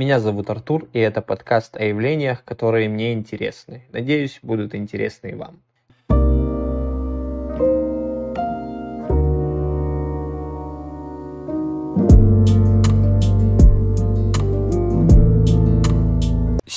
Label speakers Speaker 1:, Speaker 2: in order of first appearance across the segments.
Speaker 1: Меня зовут Артур, и это подкаст о явлениях, которые мне интересны. Надеюсь, будут интересны и вам.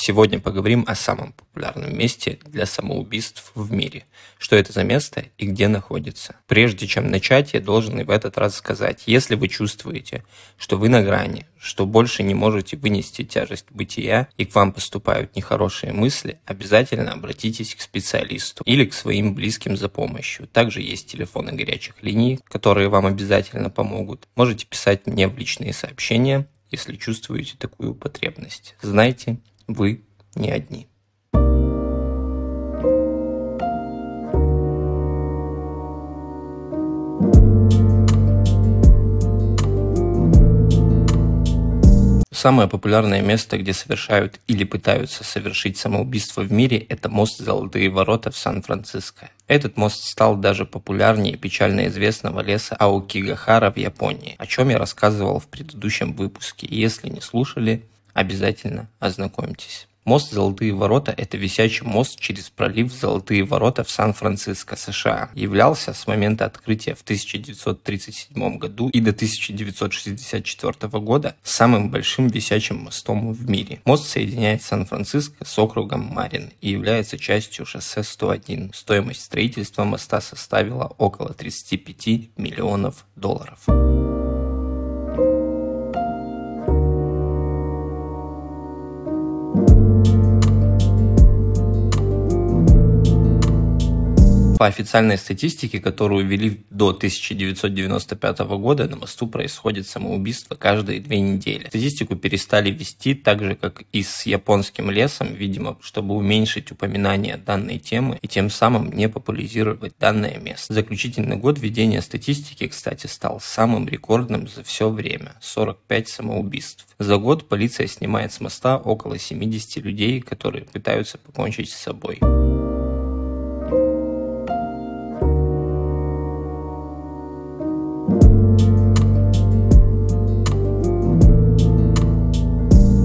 Speaker 1: Сегодня поговорим о самом популярном месте для самоубийств в мире. Что это за место и где находится. Прежде чем начать, я должен и в этот раз сказать, если вы чувствуете, что вы на грани, что больше не можете вынести тяжесть бытия и к вам поступают нехорошие мысли, обязательно обратитесь к специалисту или к своим близким за помощью. Также есть телефоны горячих линий, которые вам обязательно помогут. Можете писать мне в личные сообщения, если чувствуете такую потребность. Знайте, вы не одни. Самое популярное место, где совершают или пытаются совершить самоубийство в мире, это мост Золотые ворота в Сан-Франциско. Этот мост стал даже популярнее печально известного леса Аокигахара в Японии, о чем я рассказывал в предыдущем выпуске. Если не слушали, обязательно ознакомьтесь. Мост Золотые ворота – это висячий мост через пролив Золотые ворота в Сан-Франциско, США. Являлся с момента открытия в 1937 году и до 1964 года самым большим висячим мостом в мире. Мост соединяет Сан-Франциско с округом Марин и является частью шоссе 101. Стоимость строительства моста составила около 35 миллионов долларов. По официальной статистике, которую ввели до 1995 года, на мосту происходит самоубийство каждые две недели. Статистику перестали вести так же, как и с японским лесом, видимо, чтобы уменьшить упоминание данной темы и тем самым не популяризировать данное место. Заключительный год ведения статистики, кстати, стал самым рекордным за все время – 45 самоубийств. За год полиция снимает с моста около 70 людей, которые пытаются покончить с собой.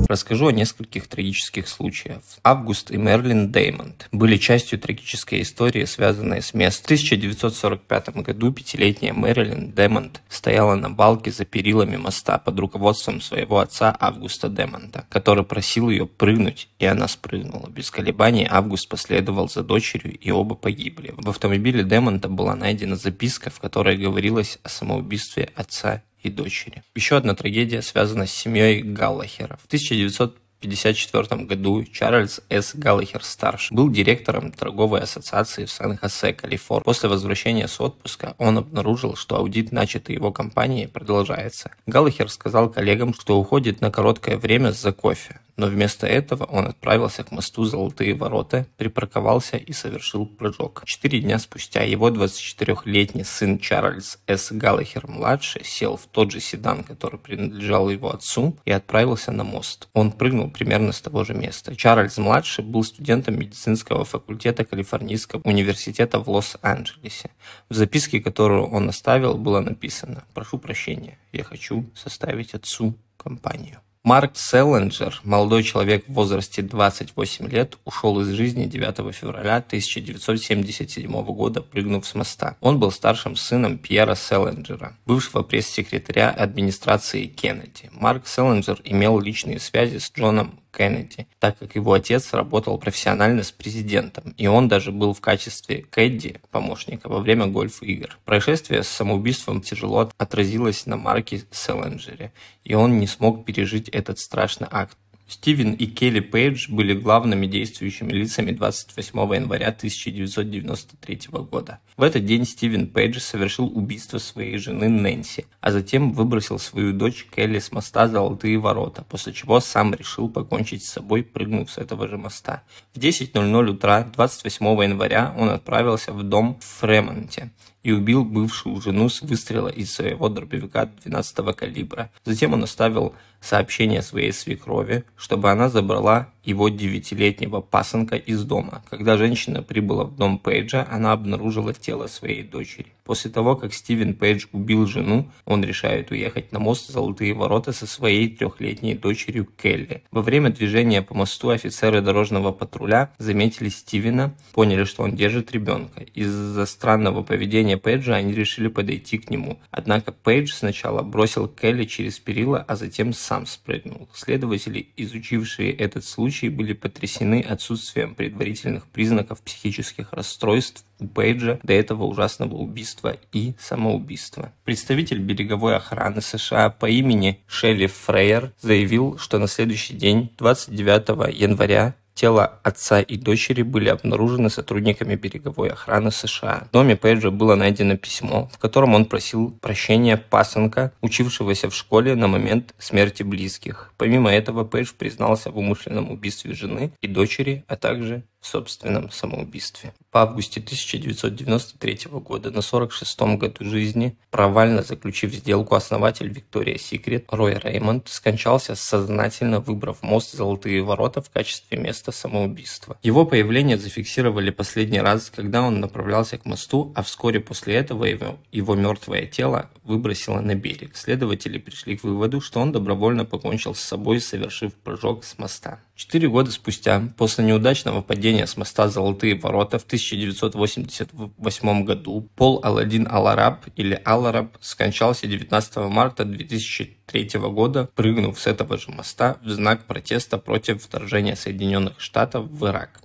Speaker 1: Расскажу о нескольких трагических случаях. Август и Мерлин Деймонд были частью трагической истории, связанной с местом. В 1945 году пятилетняя Мэрилин Демонт стояла на балке за перилами моста под руководством своего отца Августа Демонта, который просил ее прыгнуть, и она спрыгнула. Без колебаний Август последовал за дочерью, и оба погибли. В автомобиле Демонта была найдена записка, в которой говорилось о самоубийстве отца и дочери. Еще одна трагедия связана с семьей Галлахера. В 1954 году Чарльз С. Галлахер-старший был директором торговой ассоциации в Сан-Хосе, Калифорния. После возвращения с отпуска он обнаружил, что аудит, начатый его компанией, продолжается. Галлахер сказал коллегам, что уходит на короткое время за кофе но вместо этого он отправился к мосту Золотые ворота, припарковался и совершил прыжок. Четыре дня спустя его 24-летний сын Чарльз С. Галлахер-младший сел в тот же седан, который принадлежал его отцу, и отправился на мост. Он прыгнул примерно с того же места. Чарльз-младший был студентом медицинского факультета Калифорнийского университета в Лос-Анджелесе. В записке, которую он оставил, было написано «Прошу прощения, я хочу составить отцу компанию». Марк Селлинджер, молодой человек в возрасте 28 лет, ушел из жизни 9 февраля 1977 года, прыгнув с моста. Он был старшим сыном Пьера Селлинджера, бывшего пресс-секретаря администрации Кеннеди. Марк Селлинджер имел личные связи с Джоном Кеннеди, так как его отец работал профессионально с президентом, и он даже был в качестве кэдди, помощника, во время гольф-игр. Происшествие с самоубийством тяжело отразилось на Марке Селлинджере, и он не смог пережить этот страшный акт. Стивен и Келли Пейдж были главными действующими лицами 28 января 1993 года. В этот день Стивен Пейдж совершил убийство своей жены Нэнси, а затем выбросил свою дочь Келли с моста Золотые ворота, после чего сам решил покончить с собой, прыгнув с этого же моста. В 10.00 утра 28 января он отправился в дом в Фремонте, и убил бывшую жену с выстрела из своего дробовика 12 калибра. Затем он оставил сообщение своей свекрови, чтобы она забрала его девятилетнего пасынка из дома. Когда женщина прибыла в дом Пейджа, она обнаружила тело своей дочери. После того, как Стивен Пейдж убил жену, он решает уехать на мост Золотые ворота со своей трехлетней дочерью Келли. Во время движения по мосту офицеры дорожного патруля заметили Стивена, поняли, что он держит ребенка. Из-за странного поведения Пейджа они решили подойти к нему. Однако Пейдж сначала бросил Келли через перила, а затем сам спрыгнул. Следователи, изучившие этот случай, были потрясены отсутствием предварительных признаков психических расстройств у Пейджа до этого ужасного убийства и самоубийства. Представитель береговой охраны США по имени Шелли Фрейер заявил, что на следующий день, 29 января, Тела отца и дочери были обнаружены сотрудниками береговой охраны США. В доме Пейджа было найдено письмо, в котором он просил прощения пасынка, учившегося в школе на момент смерти близких. Помимо этого, Пейдж признался в умышленном убийстве жены и дочери, а также в собственном самоубийстве. В августе 1993 года, на 46-м году жизни, провально заключив сделку, основатель Victoria's Secret Рой Реймонд скончался, сознательно выбрав мост Золотые ворота в качестве места самоубийства. Его появление зафиксировали последний раз, когда он направлялся к мосту, а вскоре после этого его, его мертвое тело выбросило на берег. Следователи пришли к выводу, что он добровольно покончил с собой, совершив прыжок с моста. Четыре года спустя, после неудачного падения с моста «Золотые ворота» в 1988 году, Пол Аладдин Алараб или Алараб скончался 19 марта 2003 года, прыгнув с этого же моста в знак протеста против вторжения Соединенных Штатов в Ирак.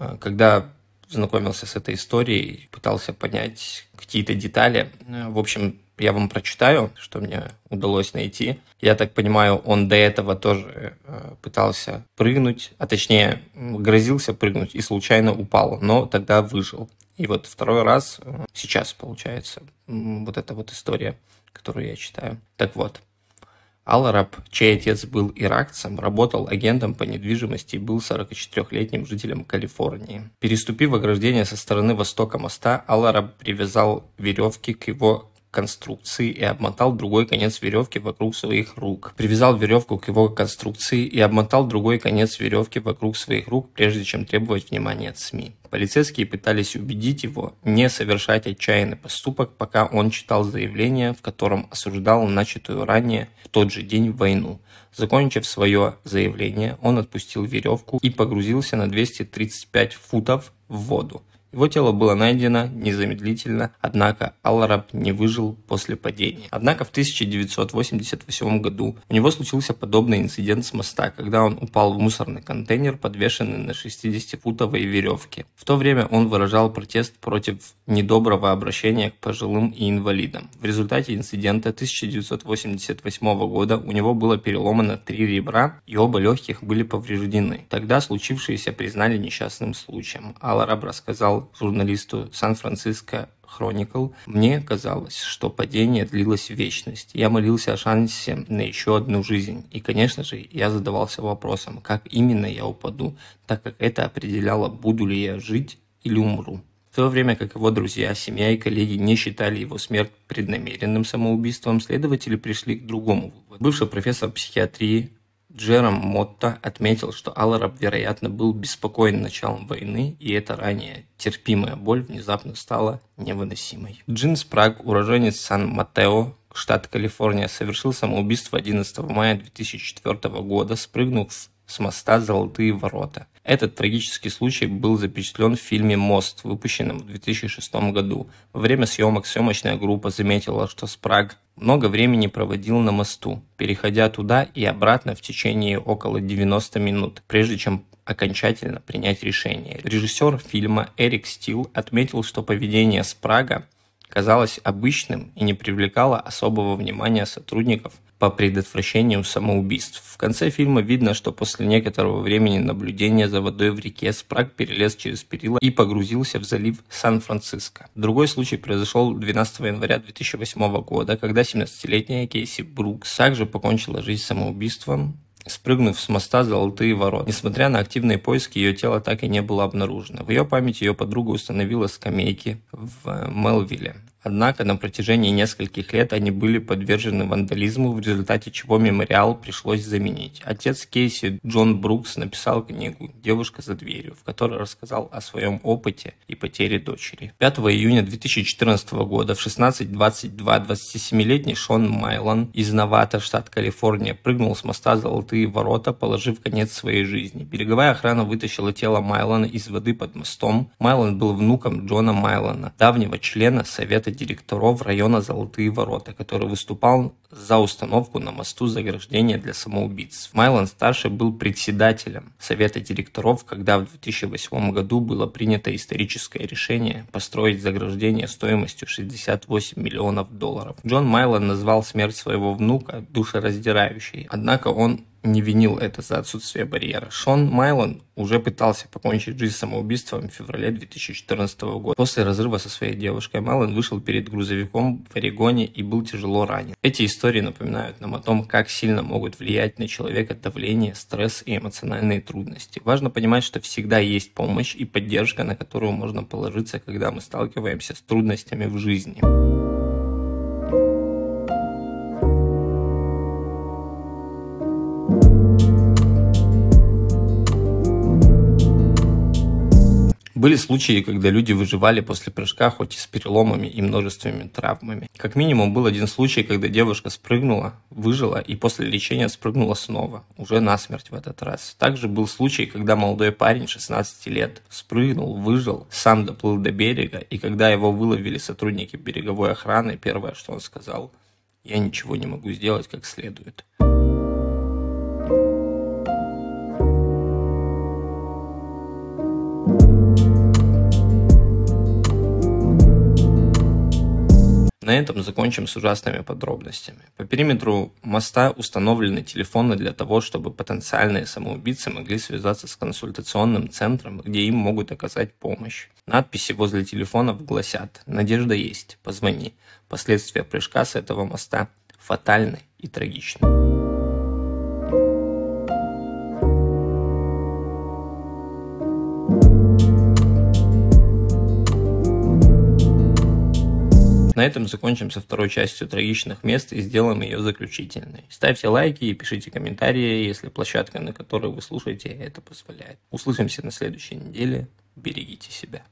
Speaker 1: А, когда знакомился с этой историей, пытался понять какие-то детали, в общем, я вам прочитаю, что мне удалось найти. Я так понимаю, он до этого тоже э, пытался прыгнуть, а точнее грозился прыгнуть и случайно упал, но тогда выжил. И вот второй раз, э, сейчас получается, вот эта вот история, которую я читаю. Так вот, Алараб, чей отец был иракцем, работал агентом по недвижимости и был 44-летним жителем Калифорнии. Переступив ограждение со стороны востока моста, Алараб привязал веревки к его конструкции и обмотал другой конец веревки вокруг своих рук. Привязал веревку к его конструкции и обмотал другой конец веревки вокруг своих рук, прежде чем требовать внимания от СМИ. Полицейские пытались убедить его не совершать отчаянный поступок, пока он читал заявление, в котором осуждал начатую ранее в тот же день войну. Закончив свое заявление, он отпустил веревку и погрузился на 235 футов в воду. Его тело было найдено незамедлительно, однако Аллараб не выжил после падения. Однако в 1988 году у него случился подобный инцидент с моста, когда он упал в мусорный контейнер, подвешенный на 60-футовой веревке. В то время он выражал протест против недоброго обращения к пожилым и инвалидам. В результате инцидента 1988 года у него было переломано три ребра и оба легких были повреждены. Тогда случившееся признали несчастным случаем. Аллараб рассказал журналисту Сан-Франциско Хроникл, мне казалось, что падение длилось вечность. Я молился о шансе на еще одну жизнь. И, конечно же, я задавался вопросом, как именно я упаду, так как это определяло, буду ли я жить или умру. В то время как его друзья, семья и коллеги не считали его смерть преднамеренным самоубийством, следователи пришли к другому выводу. Бывший профессор психиатрии Джером Мотто отметил, что Аллараб, вероятно, был беспокоен началом войны, и эта ранее терпимая боль внезапно стала невыносимой. Джин Спраг, уроженец Сан-Матео, штат Калифорния, совершил самоубийство 11 мая 2004 года, спрыгнув с моста «Золотые ворота». Этот трагический случай был запечатлен в фильме «Мост», выпущенном в 2006 году. Во время съемок съемочная группа заметила, что Спраг много времени проводил на мосту, переходя туда и обратно в течение около 90 минут, прежде чем окончательно принять решение. Режиссер фильма Эрик Стил отметил, что поведение Спрага казалось обычным и не привлекало особого внимания сотрудников по предотвращению самоубийств. В конце фильма видно, что после некоторого времени наблюдения за водой в реке Спраг перелез через перила и погрузился в залив Сан-Франциско. Другой случай произошел 12 января 2008 года, когда 17-летняя Кейси Брукс также покончила жизнь самоубийством спрыгнув с моста «Золотые ворота». Несмотря на активные поиски, ее тело так и не было обнаружено. В ее памяти ее подруга установила скамейки в Мелвилле, Однако на протяжении нескольких лет они были подвержены вандализму, в результате чего мемориал пришлось заменить. Отец Кейси Джон Брукс написал книгу «Девушка за дверью», в которой рассказал о своем опыте и потере дочери. 5 июня 2014 года в 16.22 27-летний Шон Майлон из Навата, штат Калифорния, прыгнул с моста «Золотые ворота», положив конец своей жизни. Береговая охрана вытащила тело Майлона из воды под мостом. Майлон был внуком Джона Майлона, давнего члена Совета директоров района Золотые ворота, который выступал за установку на мосту заграждения для самоубийц. Майлон-старший был председателем Совета директоров, когда в 2008 году было принято историческое решение построить заграждение стоимостью 68 миллионов долларов. Джон Майлон назвал смерть своего внука душераздирающей, однако он не винил это за отсутствие барьера. Шон Майлон уже пытался покончить жизнь самоубийством в феврале 2014 года. После разрыва со своей девушкой Майлон вышел перед грузовиком в Орегоне и был тяжело ранен. Эти истории напоминают нам о том, как сильно могут влиять на человека давление, стресс и эмоциональные трудности. Важно понимать, что всегда есть помощь и поддержка, на которую можно положиться, когда мы сталкиваемся с трудностями в жизни. Были случаи, когда люди выживали после прыжка, хоть и с переломами и множественными травмами. Как минимум был один случай, когда девушка спрыгнула, выжила и после лечения спрыгнула снова, уже насмерть в этот раз. Также был случай, когда молодой парень 16 лет спрыгнул, выжил, сам доплыл до берега, и когда его выловили сотрудники береговой охраны, первое, что он сказал, я ничего не могу сделать как следует. На этом закончим с ужасными подробностями. По периметру моста установлены телефоны для того, чтобы потенциальные самоубийцы могли связаться с консультационным центром, где им могут оказать помощь. Надписи возле телефонов гласят «Надежда есть, позвони». Последствия прыжка с этого моста фатальны и трагичны. На этом закончим со второй частью трагичных мест и сделаем ее заключительной. Ставьте лайки и пишите комментарии, если площадка, на которой вы слушаете, это позволяет. Услышимся на следующей неделе. Берегите себя.